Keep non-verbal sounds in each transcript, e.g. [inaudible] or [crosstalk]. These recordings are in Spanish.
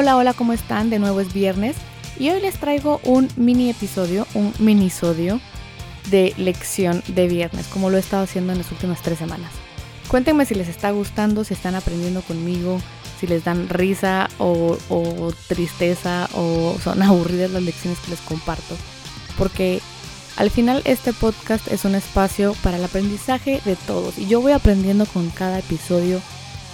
Hola, hola, ¿cómo están? De nuevo es viernes y hoy les traigo un mini episodio, un minisodio de lección de viernes, como lo he estado haciendo en las últimas tres semanas. Cuéntenme si les está gustando, si están aprendiendo conmigo, si les dan risa o, o tristeza o son [laughs] aburridas las lecciones que les comparto. Porque al final este podcast es un espacio para el aprendizaje de todos y yo voy aprendiendo con cada episodio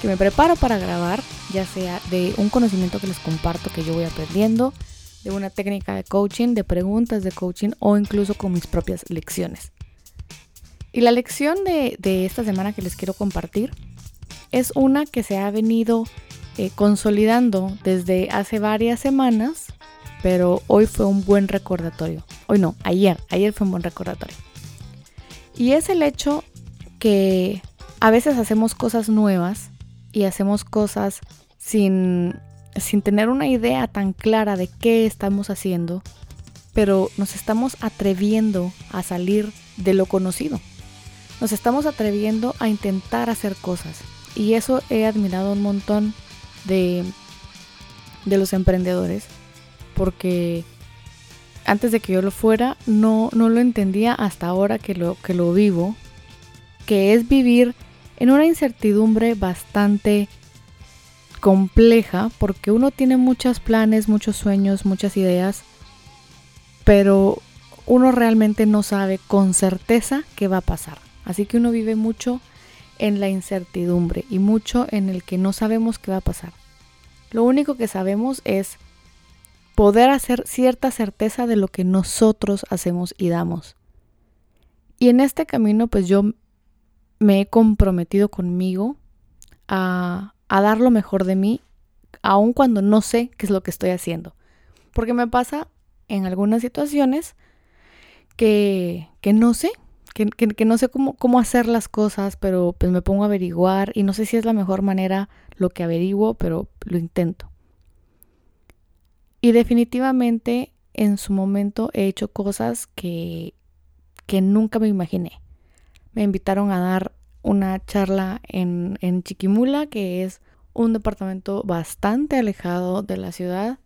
que me preparo para grabar, ya sea de un conocimiento que les comparto que yo voy aprendiendo, de una técnica de coaching, de preguntas de coaching o incluso con mis propias lecciones. Y la lección de, esta semana que les quiero compartir es una que se ha venido eh, consolidando desde hace varias semanas, pero hoy fue un buen recordatorio. Hoy no, ayer, ayer fue un buen recordatorio. Y es el hecho que a veces hacemos cosas nuevas y hacemos cosas sin, sin tener una idea tan clara de qué estamos haciendo, pero nos estamos atreviendo a salir de lo conocido. Nos estamos atreviendo a intentar hacer cosas. Y eso he admirado un montón de, de los emprendedores, porque antes de que yo lo fuera, no, no lo entendía hasta ahora que lo, que lo vivo, que es vivir en una incertidumbre bastante compleja porque uno tiene muchos planes, muchos sueños, muchas ideas, pero uno realmente no sabe con certeza qué va a pasar. Así que uno vive mucho en la incertidumbre y mucho en el que no sabemos qué va a pasar. Lo único que sabemos es poder hacer cierta certeza de lo que nosotros hacemos y damos. Y en este camino pues yo me he comprometido conmigo a, dar lo mejor de mí, aun cuando no sé qué es lo que estoy haciendo. Porque me pasa en algunas situaciones que, no sé, que, no sé cómo, cómo, hacer las cosas, pero pues me pongo a averiguar y no sé si es la mejor manera lo que averiguo, pero lo intento. Y definitivamente en su momento he hecho cosas que, que nunca me imaginé me invitaron a dar una charla en, Chiquimula, que es un departamento bastante alejado de la ciudad.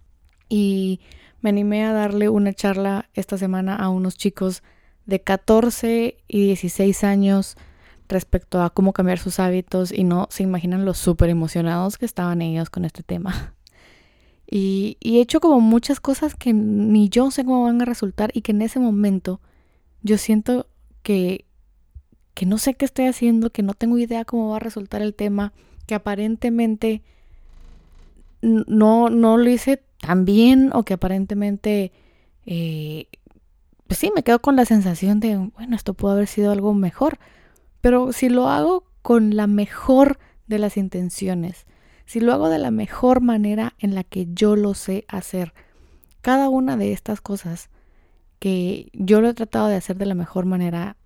Y me animé a darle una charla esta semana a unos chicos de 14 y 16 años respecto a cómo cambiar sus hábitos y no se imaginan lo súper emocionados que estaban ellos con este tema. [laughs] Y, y, he hecho como muchas cosas que ni yo sé cómo van a resultar y que en ese momento yo siento que, que no sé qué estoy haciendo, que no tengo idea cómo va a resultar el tema, que aparentemente no, no lo hice tan bien o que aparentemente, eh, pues sí, me quedo con la sensación de, bueno, esto pudo haber sido algo mejor. Pero si lo hago con la mejor de las intenciones, si lo hago de la mejor manera en la que yo lo sé hacer, cada una de estas cosas que yo lo he tratado de hacer de la mejor manera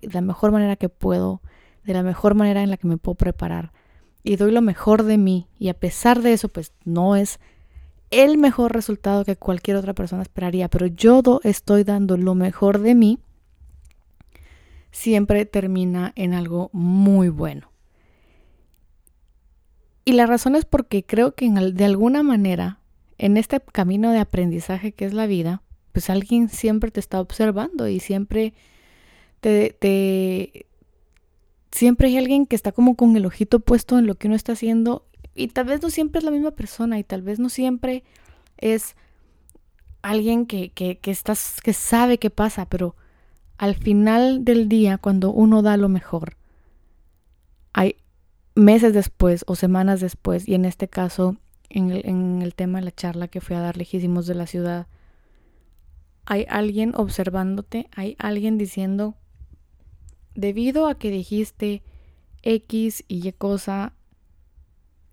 de la mejor manera que puedo, de la mejor manera en la que me puedo preparar. Y doy lo mejor de mí. Y a pesar de eso, pues no es el mejor resultado que cualquier otra persona esperaría, pero yo estoy dando lo mejor de mí, siempre termina en algo muy bueno. Y la razón es porque creo que de alguna manera, en este camino de aprendizaje que es la vida, pues alguien siempre te está observando y siempre te, siempre hay alguien que está como con el ojito puesto en lo que uno está haciendo y tal vez no siempre es la misma persona y tal vez no siempre es alguien que, que, que, estás, que sabe qué pasa, pero al final del día, cuando uno da lo mejor, hay meses después o semanas después, y en este caso, en el, en el tema de la charla que fui a dar lejísimos de la ciudad, hay alguien observándote, hay alguien diciendo debido a que dijiste X y Y cosa,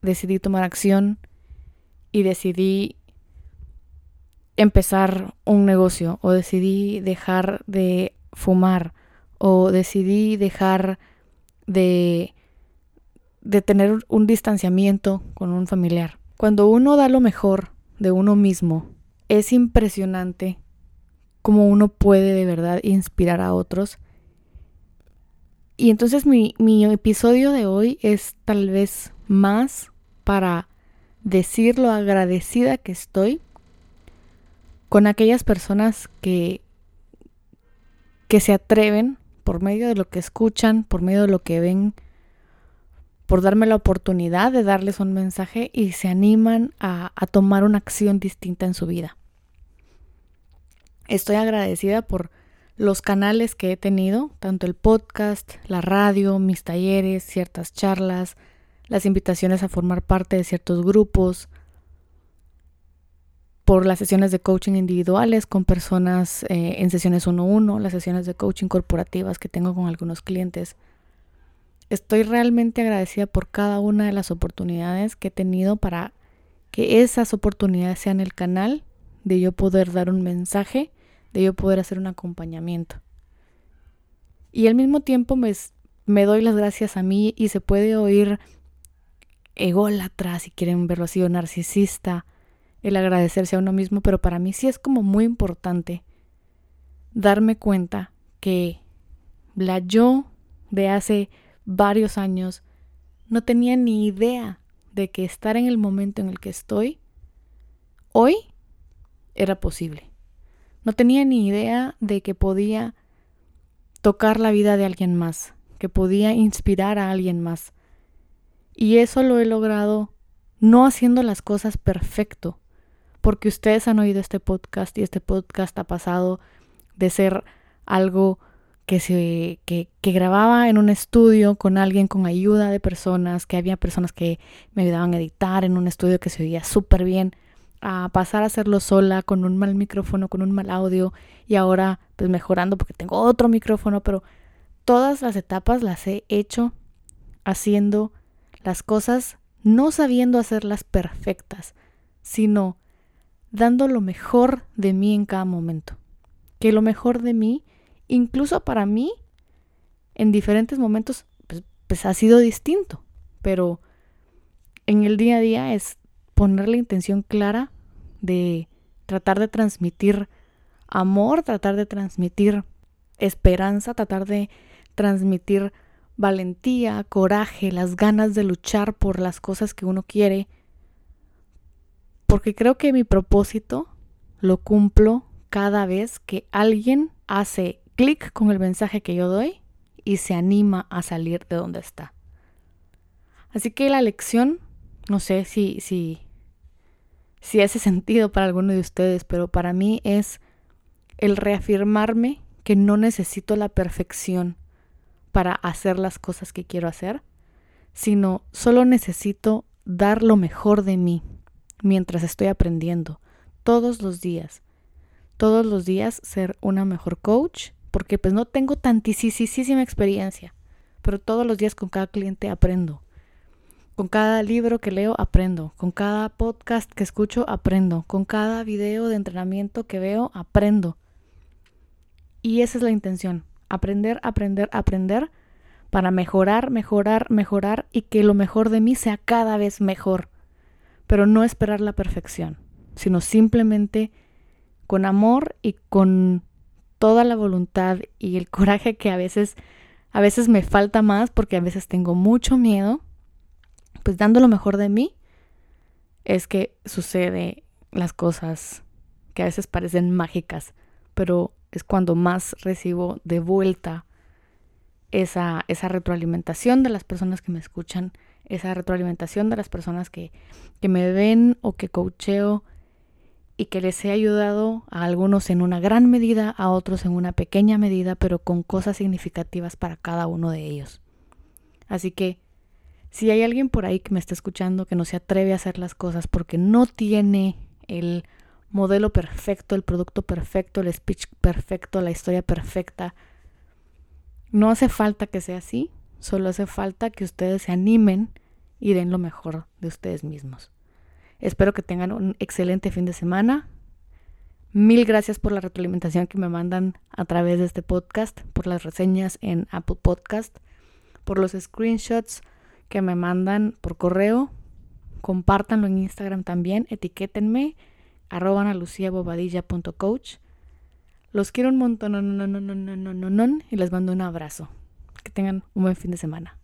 decidí tomar acción y decidí empezar un negocio o decidí dejar de fumar o decidí dejar de, de tener un distanciamiento con un familiar. Cuando uno da lo mejor de uno mismo, es impresionante cómo uno puede de verdad inspirar a otros y entonces mi, episodio de hoy es tal vez más para decir lo agradecida que estoy con aquellas personas que, que se atreven por medio de lo que escuchan, por medio de lo que ven, por darme la oportunidad de darles un mensaje y se animan a, a tomar una acción distinta en su vida. Estoy agradecida por los canales que he tenido, tanto el podcast, la radio, mis talleres, ciertas charlas, las invitaciones a formar parte de ciertos grupos, por las sesiones de coaching individuales con personas eh, en sesiones 1-1, las sesiones de coaching corporativas que tengo con algunos clientes. Estoy realmente agradecida por cada una de las oportunidades que he tenido para que esas oportunidades sean el canal de yo poder dar un mensaje, de yo poder hacer un acompañamiento. Y al mismo tiempo me, me doy las gracias a mí y se puede oír ególatra, si quieren verlo así, o narcisista, el agradecerse a uno mismo, pero para mí sí es como muy importante darme cuenta que la yo de hace varios años no tenía ni idea de que estar en el momento en el que estoy hoy era posible. No tenía ni idea de que podía tocar la vida de alguien más, que podía inspirar a alguien más. Y eso lo he logrado no haciendo las cosas perfecto, porque ustedes han oído este podcast y este podcast ha pasado de ser algo que se que, que, grababa en un estudio con alguien con ayuda de personas, que había personas que me ayudaban a editar en un estudio que se oía súper bien, a pasar a hacerlo sola con un mal micrófono, con un mal audio y ahora pues mejorando porque tengo otro micrófono, pero todas las etapas las he hecho haciendo las cosas no sabiendo hacerlas perfectas, sino dando lo mejor de mí en cada momento. Que lo mejor de mí, incluso para mí, en diferentes momentos, pues, pues, ha sido distinto. Pero en el día a día es poner la intención clara de tratar de transmitir amor, tratar de transmitir esperanza, tratar de transmitir valentía, coraje, las ganas de luchar por las cosas que uno quiere, porque creo que mi propósito lo cumplo cada vez que alguien hace clic con el mensaje que yo doy y se anima a salir de donde está. Así que la lección, no sé si, si, si hace sentido para alguno de ustedes, pero para mí es el reafirmarme que no necesito la perfección para hacer las cosas que quiero hacer, sino solo necesito dar lo mejor de mí mientras estoy aprendiendo todos los días. Todos los días ser una mejor coach, porque pues no tengo tantísima experiencia, pero todos los días con cada cliente aprendo. Con cada libro que leo aprendo, con cada podcast que escucho aprendo, con cada video de entrenamiento que veo aprendo. Y esa es la intención, aprender, aprender, aprender para mejorar, mejorar, mejorar y que lo mejor de mí sea cada vez mejor. Pero no esperar la perfección, sino simplemente con amor y con toda la voluntad y el coraje que a veces a veces me falta más porque a veces tengo mucho miedo, pues dando lo mejor de mí es que sucede las cosas que a veces parecen mágicas, pero es cuando más recibo de vuelta esa, esa retroalimentación de las personas que me escuchan esa retroalimentación de las personas que, que me ven o que coacheo y que les he ayudado a algunos en una gran medida, a otros en una pequeña medida, pero con cosas significativas para cada uno de ellos. Así que si hay alguien por ahí que me está escuchando que no se atreve a hacer las cosas porque no tiene el modelo perfecto, el producto perfecto, el speech perfecto, la historia perfecta, no hace falta que sea así, Solo hace falta que ustedes se animen y den lo mejor de ustedes mismos. Espero que tengan un excelente fin de semana. Mil gracias por la retroalimentación que me mandan a través de este podcast, por las reseñas en Apple Podcast, por los screenshots que me mandan por correo. Compártanlo en Instagram también, etiquétenme, arroban a luciabobadilla.coach. Los quiero un montón, y les mando un abrazo. Que tengan un buen fin de semana.